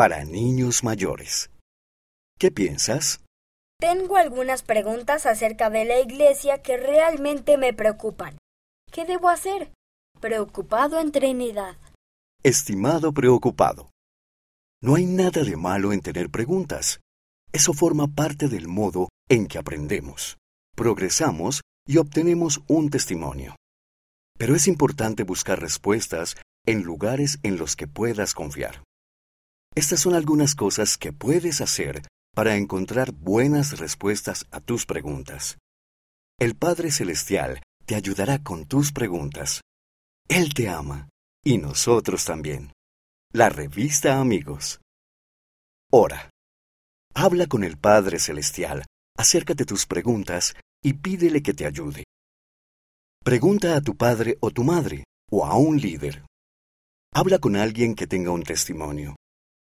para niños mayores. ¿Qué piensas? Tengo algunas preguntas acerca de la iglesia que realmente me preocupan. ¿Qué debo hacer? Preocupado en Trinidad. Estimado preocupado, no hay nada de malo en tener preguntas. Eso forma parte del modo en que aprendemos, progresamos y obtenemos un testimonio. Pero es importante buscar respuestas en lugares en los que puedas confiar. Estas son algunas cosas que puedes hacer para encontrar buenas respuestas a tus preguntas. El Padre Celestial te ayudará con tus preguntas. Él te ama y nosotros también. La revista Amigos. Ora. Habla con el Padre Celestial acerca de tus preguntas y pídele que te ayude. Pregunta a tu padre o tu madre, o a un líder. Habla con alguien que tenga un testimonio.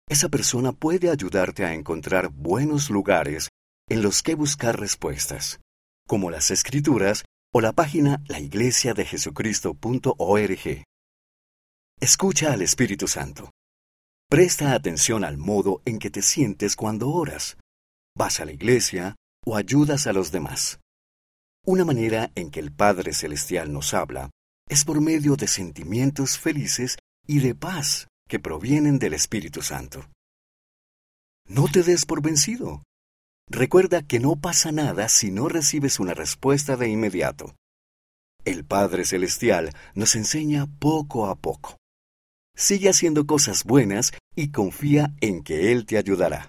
Esa persona puede ayudarte a encontrar buenos lugares en los que buscar respuestas, como las escrituras o la página laiglesiadejesucristo.org. Escucha al Espíritu Santo. Presta atención al modo en que te sientes cuando oras. Vas a la iglesia o ayudas a los demás. Una manera en que el Padre Celestial nos habla es por medio de sentimientos felices y de paz que provienen del Espíritu Santo. No te des por vencido. Recuerda que no pasa nada si no recibes una respuesta de inmediato. El Padre Celestial nos enseña poco a poco. Sigue haciendo cosas buenas y confía en que Él te ayudará.